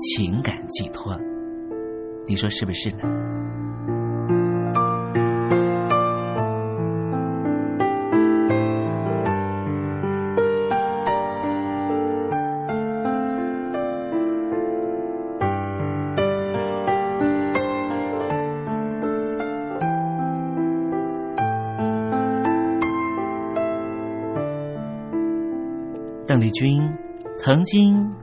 情感寄托，你说是不是呢？邓丽君。曾经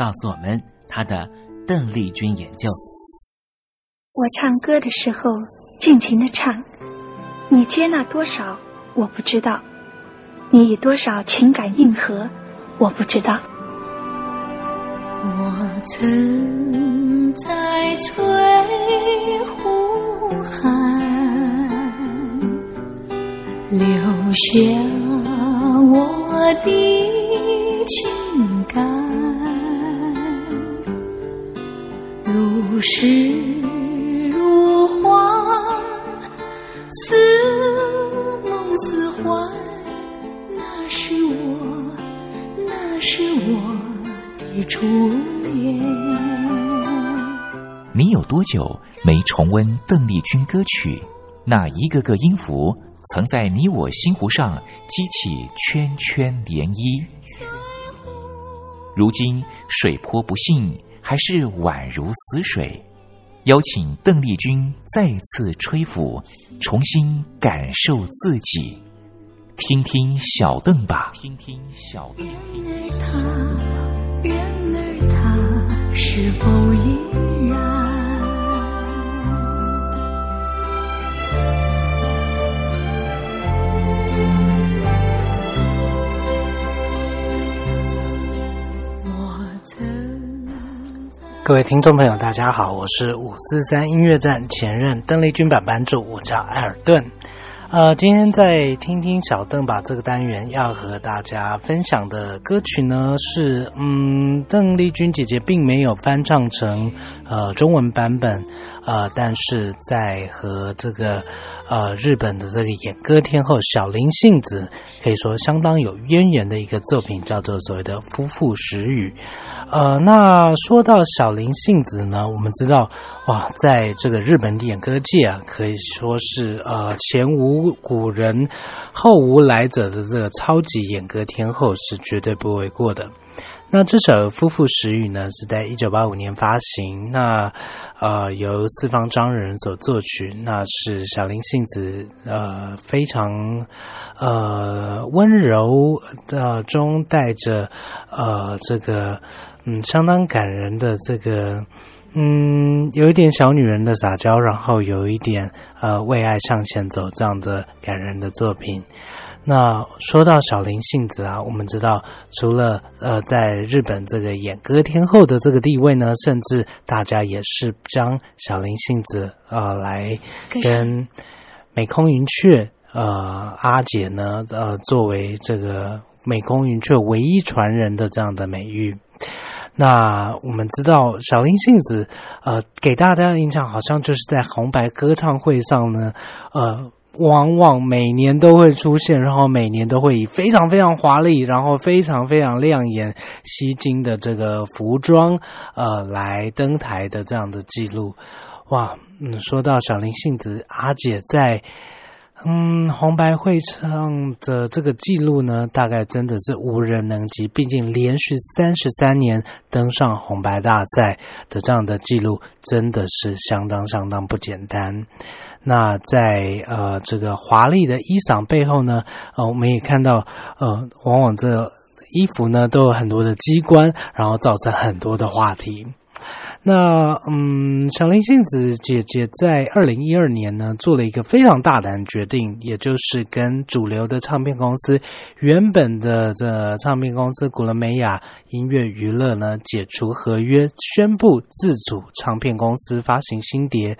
告诉我们他的邓丽君研究。我唱歌的时候尽情的唱，你接纳多少我不知道，你以多少情感应和我不知道。我曾在翠湖畔留下我的情如诗如画。似梦似幻，那是我，那是我的初恋。你有多久没重温邓丽君歌曲？那一个个音符，曾在你我心湖上激起圈圈涟漪。如今水波不兴，还是宛如死水。邀请邓丽君再次吹拂，重新感受自己，听听小邓吧。听听小邓。然而他是否依然？各位听众朋友，大家好，我是五四三音乐站前任邓丽君版版主，我叫艾尔顿。呃，今天在听听小邓把这个单元要和大家分享的歌曲呢，是嗯，邓丽君姐姐并没有翻唱成呃中文版本，呃，但是在和这个呃日本的这个演歌天后小林幸子可以说相当有渊源的一个作品，叫做所谓的夫妇时语。呃，那说到小林幸子呢，我们知道，哇，在这个日本演歌界啊，可以说是呃前无古人后无来者的这个超级演歌天后是绝对不为过的。那这首《夫妇时语》呢，是在一九八五年发行，那呃由四方张人所作曲，那是小林幸子呃非常呃温柔的中带着呃这个。嗯，相当感人的这个，嗯，有一点小女人的撒娇，然后有一点呃为爱向前走这样的感人的作品。那说到小林幸子啊，我们知道，除了呃在日本这个演歌天后的这个地位呢，甚至大家也是将小林幸子呃来跟美空云雀呃阿姐呢呃作为这个美空云雀唯一传人的这样的美誉。那我们知道，小林幸子，呃，给大家的印象好像就是在红白歌唱会上呢，呃，往往每年都会出现，然后每年都会以非常非常华丽，然后非常非常亮眼、吸睛的这个服装，呃，来登台的这样的记录。哇，嗯，说到小林幸子阿姐在。嗯，红白会唱的这个记录呢，大概真的是无人能及。毕竟连续三十三年登上红白大赛的这样的记录，真的是相当相当不简单。那在呃这个华丽的衣裳背后呢，呃我们也看到，呃往往这衣服呢都有很多的机关，然后造成很多的话题。那嗯，小林幸子姐姐在二零一二年呢，做了一个非常大胆的决定，也就是跟主流的唱片公司原本的这唱片公司古伦美亚音乐娱乐呢解除合约，宣布自主唱片公司发行新碟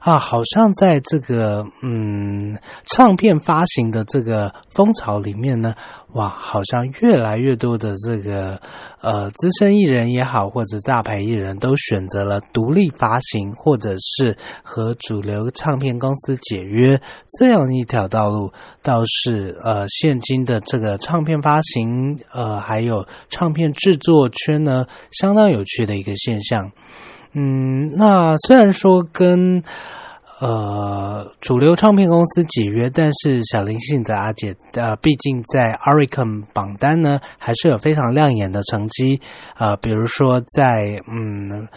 啊，好像在这个嗯唱片发行的这个风潮里面呢。哇，好像越来越多的这个呃资深艺人也好，或者大牌艺人都选择了独立发行，或者是和主流唱片公司解约这样一条道路，倒是呃现今的这个唱片发行呃还有唱片制作圈呢相当有趣的一个现象。嗯，那虽然说跟。呃，主流唱片公司解约，但是小林幸子阿姐，呃，毕竟在 a r i c o n 榜单呢，还是有非常亮眼的成绩。呃，比如说在嗯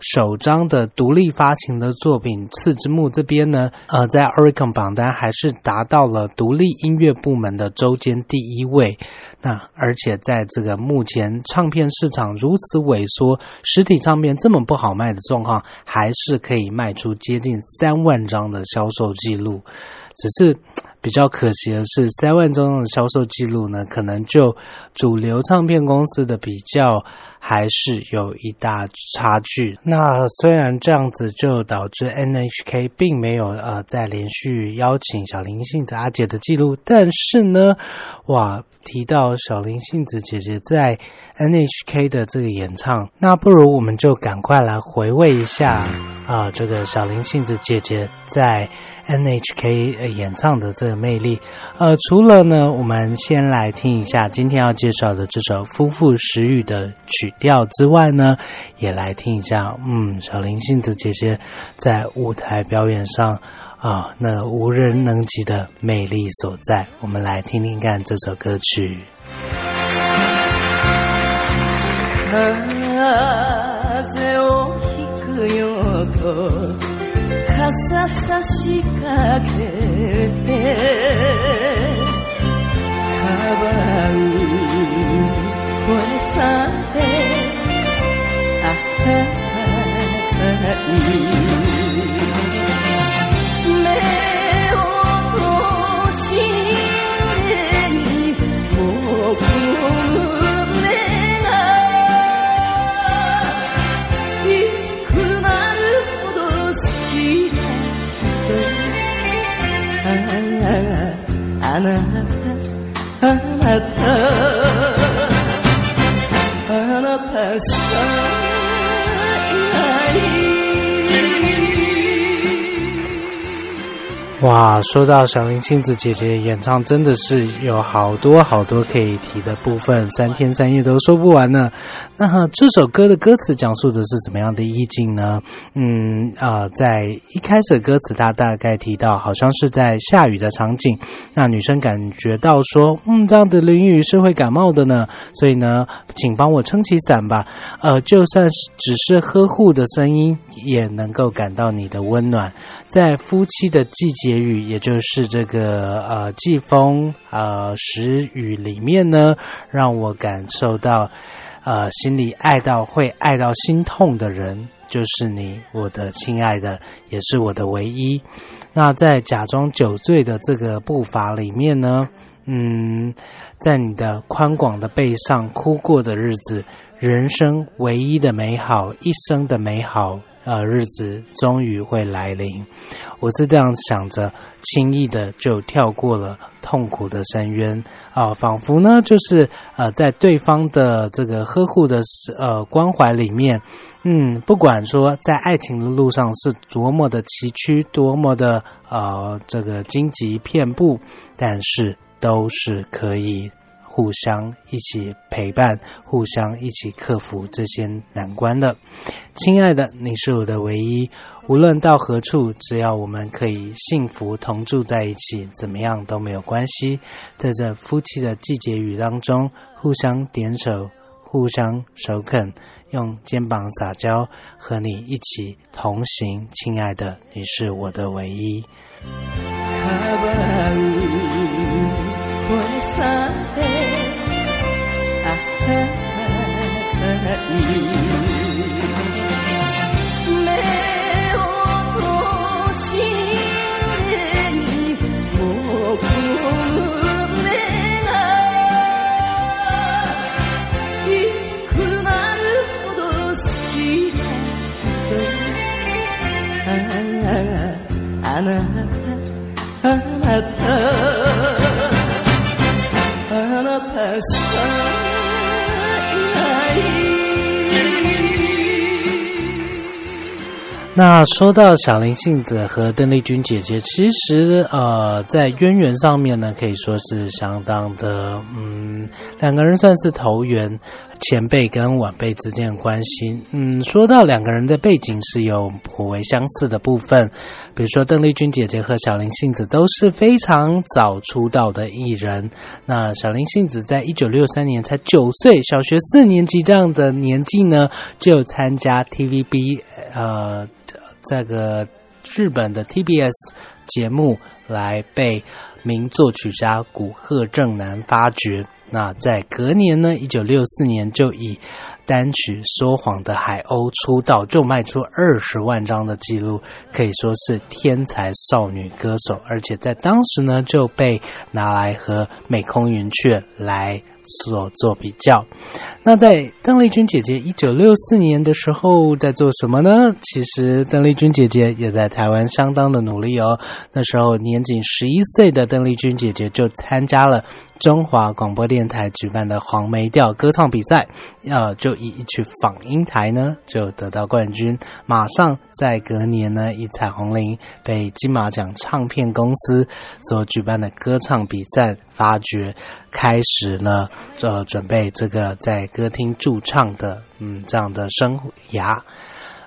首张的独立发行的作品《刺之木》这边呢，呃，在 Oricon 榜单还是达到了独立音乐部门的周间第一位。那而且在这个目前唱片市场如此萎缩，实体唱片这么不好卖的状况，还是可以卖出接近三万张的销售记录。只是比较可惜的是，三万张的销售记录呢，可能就主流唱片公司的比较。还是有一大差距。那虽然这样子，就导致 NHK 并没有呃再连续邀请小林幸子阿姐的记录，但是呢，哇，提到小林幸子姐姐在 NHK 的这个演唱，那不如我们就赶快来回味一下啊，这个小林幸子姐姐在。NHK 演唱的这个魅力，呃，除了呢，我们先来听一下今天要介绍的这首《夫妇时雨》的曲调之外呢，也来听一下，嗯，小林幸子姐姐在舞台表演上啊，那无人能及的魅力所在。我们来听听看这首歌曲。傘差しかけてかばう声さてあったい哇，说到小林幸子姐姐演唱，真的是有好多好多可以提的部分，三天三夜都说不完呢。那这首歌的歌词讲述的是怎么样的意境呢？嗯啊，在一开始歌词，它大概提到，好像是在下雨的场景，那女生感觉到说，嗯，这样的淋雨是会感冒的呢，所以呢，请帮我撑起伞吧。呃，就算是只是呵护的声音，也能够感到你的温暖。在夫妻的季节雨，也就是这个呃季风呃时雨里面呢，让我感受到呃心里爱到会爱到心痛的人，就是你，我的亲爱的，也是我的唯一。那在假装酒醉的这个步伐里面呢，嗯，在你的宽广的背上哭过的日子，人生唯一的美好，一生的美好。呃，日子终于会来临，我是这样想着，轻易的就跳过了痛苦的深渊啊，仿佛呢，就是呃，在对方的这个呵护的呃关怀里面，嗯，不管说在爱情的路上是多么的崎岖，多么的呃这个荆棘遍布，但是都是可以。互相一起陪伴，互相一起克服这些难关的，亲爱的，你是我的唯一。无论到何处，只要我们可以幸福同住在一起，怎么样都没有关系。在这夫妻的季节雨当中，互相点手，互相手肯，用肩膀撒娇，和你一起同行。亲爱的，你是我的唯一。あなたあなた。あなたし那说到小林幸子和邓丽君姐姐，其实呃，在渊源上面呢，可以说是相当的，嗯，两个人算是投缘，前辈跟晚辈之间的关系。嗯，说到两个人的背景是有颇为相似的部分。比如说，邓丽君姐姐和小林幸子都是非常早出道的艺人。那小林幸子在一九六三年才九岁，小学四年级这样的年纪呢，就参加 TVB 呃这个日本的 TBS 节目来被名作曲家古贺正男发掘。那在隔年呢，一九六四年就以单曲《说谎的海鸥》出道，就卖出二十万张的记录，可以说是天才少女歌手，而且在当时呢就被拿来和美空云雀来。所做比较，那在邓丽君姐姐一九六四年的时候在做什么呢？其实邓丽君姐姐也在台湾相当的努力哦。那时候年仅十一岁的邓丽君姐姐就参加了中华广播电台举办的黄梅调歌唱比赛，呃，就以一曲《访英台》呢就得到冠军。马上在隔年呢，以《彩虹铃》被金马奖唱片公司所举办的歌唱比赛发掘，开始呢。呃，准备这个在歌厅驻唱的，嗯，这样的生涯。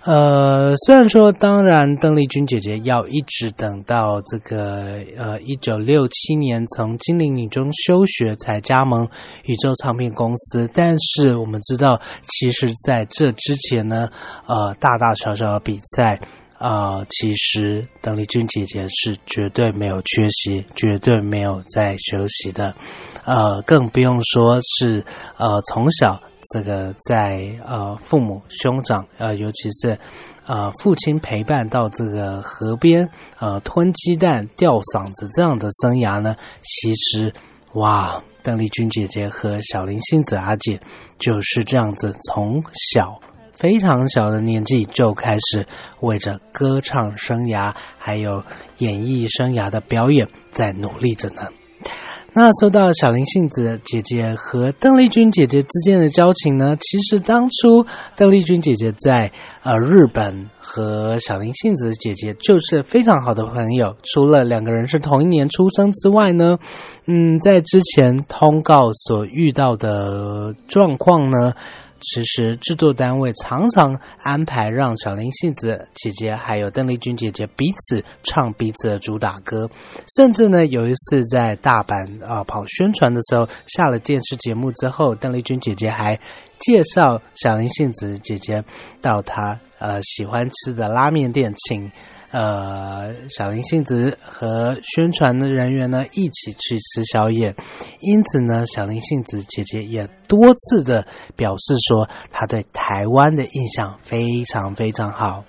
呃，虽然说，当然，邓丽君姐姐要一直等到这个呃一九六七年从金陵女中休学才加盟宇宙唱片公司，但是我们知道，其实在这之前呢，呃，大大小小的比赛。啊，其实邓丽君姐姐是绝对没有缺席，绝对没有在休息的，呃，更不用说是呃从小这个在呃父母兄长呃，尤其是呃父亲陪伴到这个河边呃吞鸡蛋吊嗓子这样的生涯呢，其实哇，邓丽君姐姐和小林幸子阿姐就是这样子从小。非常小的年纪就开始为着歌唱生涯还有演艺生涯的表演在努力着呢。那说到小林幸子姐姐和邓丽君姐姐之间的交情呢，其实当初邓丽君姐姐在呃日本和小林幸子姐姐就是非常好的朋友。除了两个人是同一年出生之外呢，嗯，在之前通告所遇到的状况呢。其实制作单位常常安排让小林幸子姐姐还有邓丽君姐姐彼此唱彼此的主打歌，甚至呢有一次在大阪啊跑宣传的时候，下了电视节目之后，邓丽君姐姐还介绍小林幸子姐姐到她呃喜欢吃的拉面店请。呃，小林幸子和宣传的人员呢一起去吃宵夜，因此呢，小林幸子姐姐也多次的表示说，她对台湾的印象非常非常好。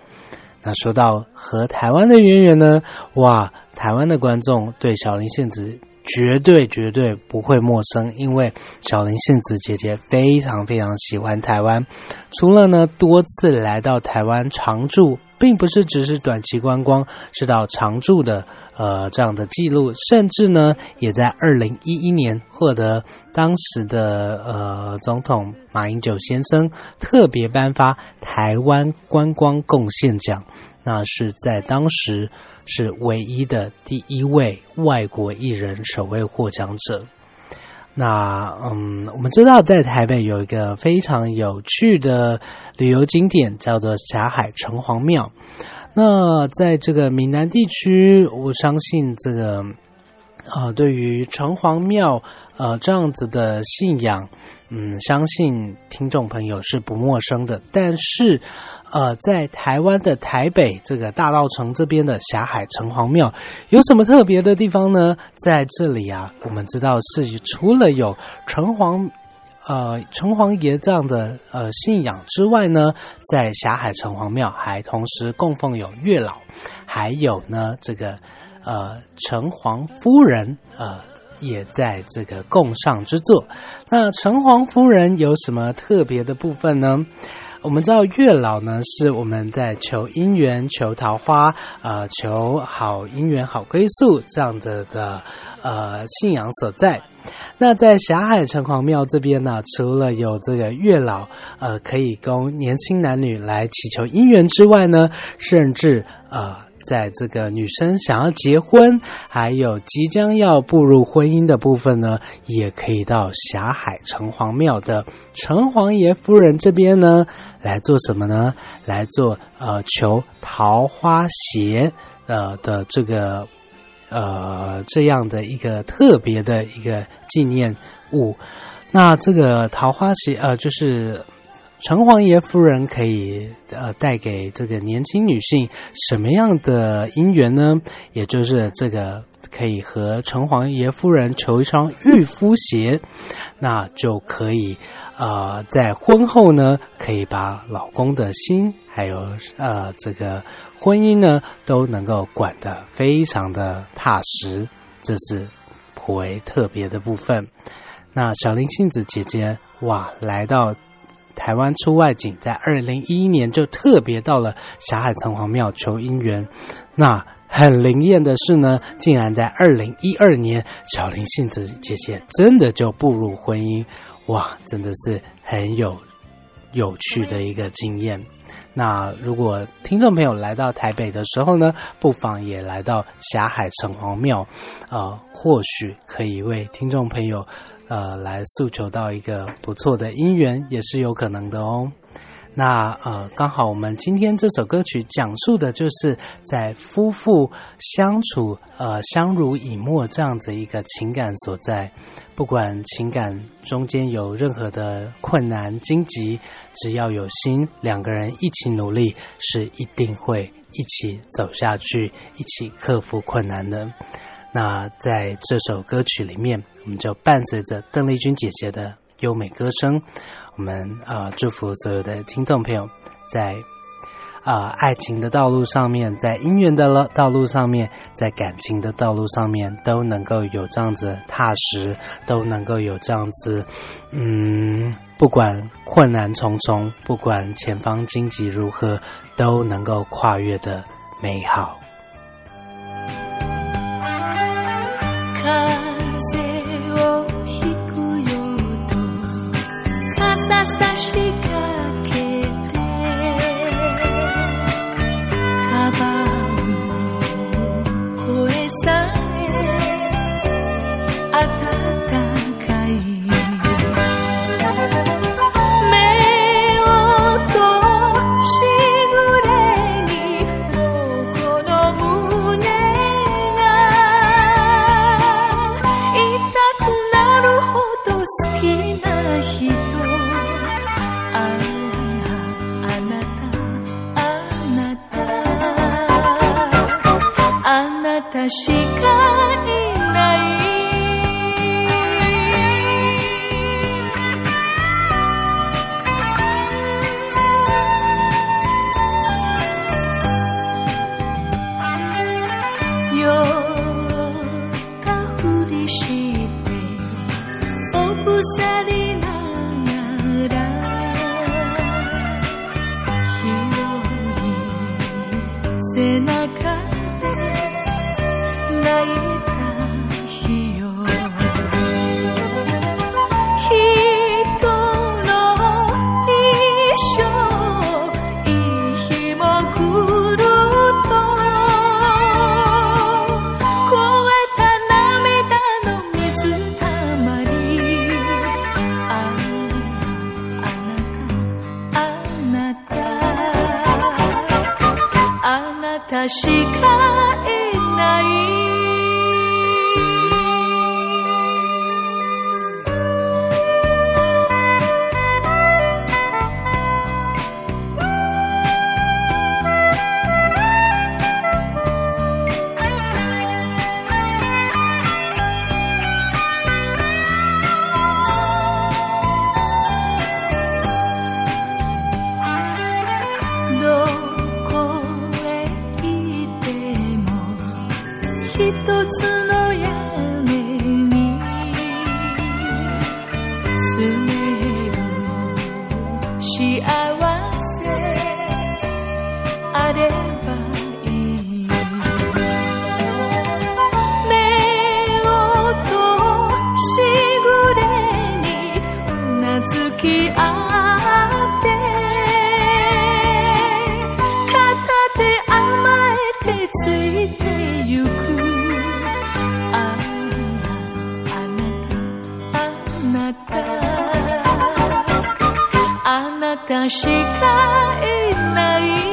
那说到和台湾的渊源呢，哇，台湾的观众对小林幸子绝对绝对不会陌生，因为小林幸子姐姐非常非常喜欢台湾，除了呢多次来到台湾常住。并不是只是短期观光，是到常住的呃这样的记录，甚至呢，也在二零一一年获得当时的呃总统马英九先生特别颁发台湾观光贡献奖，那是在当时是唯一的第一位外国艺人首位获奖者。那嗯，我们知道在台北有一个非常有趣的旅游景点，叫做霞海城隍庙。那在这个闽南地区，我相信这个啊，对于城隍庙呃这样子的信仰。嗯，相信听众朋友是不陌生的。但是，呃，在台湾的台北这个大道城这边的霞海城隍庙有什么特别的地方呢？在这里啊，我们知道是除了有城隍呃城隍爷这样的呃信仰之外呢，在霞海城隍庙还同时供奉有月老，还有呢这个呃城隍夫人呃。也在这个供上之作。那城隍夫人有什么特别的部分呢？我们知道月老呢是我们在求姻缘、求桃花、呃求好姻缘、好归宿这样的的呃信仰所在。那在霞海城隍庙这边呢，除了有这个月老呃可以供年轻男女来祈求姻缘之外呢，甚至呃。在这个女生想要结婚，还有即将要步入婚姻的部分呢，也可以到霞海城隍庙的城隍爷夫人这边呢来做什么呢？来做呃求桃花鞋呃的这个呃这样的一个特别的一个纪念物。那这个桃花鞋呃就是城隍爷夫人可以呃带给这个年轻女性什么样的姻缘呢？也就是这个可以和城隍爷夫人求一双御夫鞋，那就可以呃在婚后呢可以把老公的心还有呃这个婚姻呢都能够管得非常的踏实，这是颇为特别的部分。那小林杏子姐姐哇，来到台湾出外景，在二零一一年就特别到了霞海城隍庙求姻缘。那很灵验的是呢，竟然在二零一二年，小林幸子姐姐真的就步入婚姻。哇，真的是很有有趣的一个经验。那如果听众朋友来到台北的时候呢，不妨也来到霞海城隍庙，呃，或许可以为听众朋友。呃，来诉求到一个不错的姻缘也是有可能的哦。那呃，刚好我们今天这首歌曲讲述的就是在夫妇相处呃相濡以沫这样子一个情感所在。不管情感中间有任何的困难荆棘，只要有心，两个人一起努力，是一定会一起走下去，一起克服困难的。那在这首歌曲里面，我们就伴随着邓丽君姐姐的优美歌声，我们呃祝福所有的听众朋友，在啊爱情的道路上面，在姻缘的了道路上面，在感情的道路上面，都能够有这样子踏实，都能够有这样子，嗯，不管困难重重，不管前方荆棘如何，都能够跨越的美好。sayしかいない 」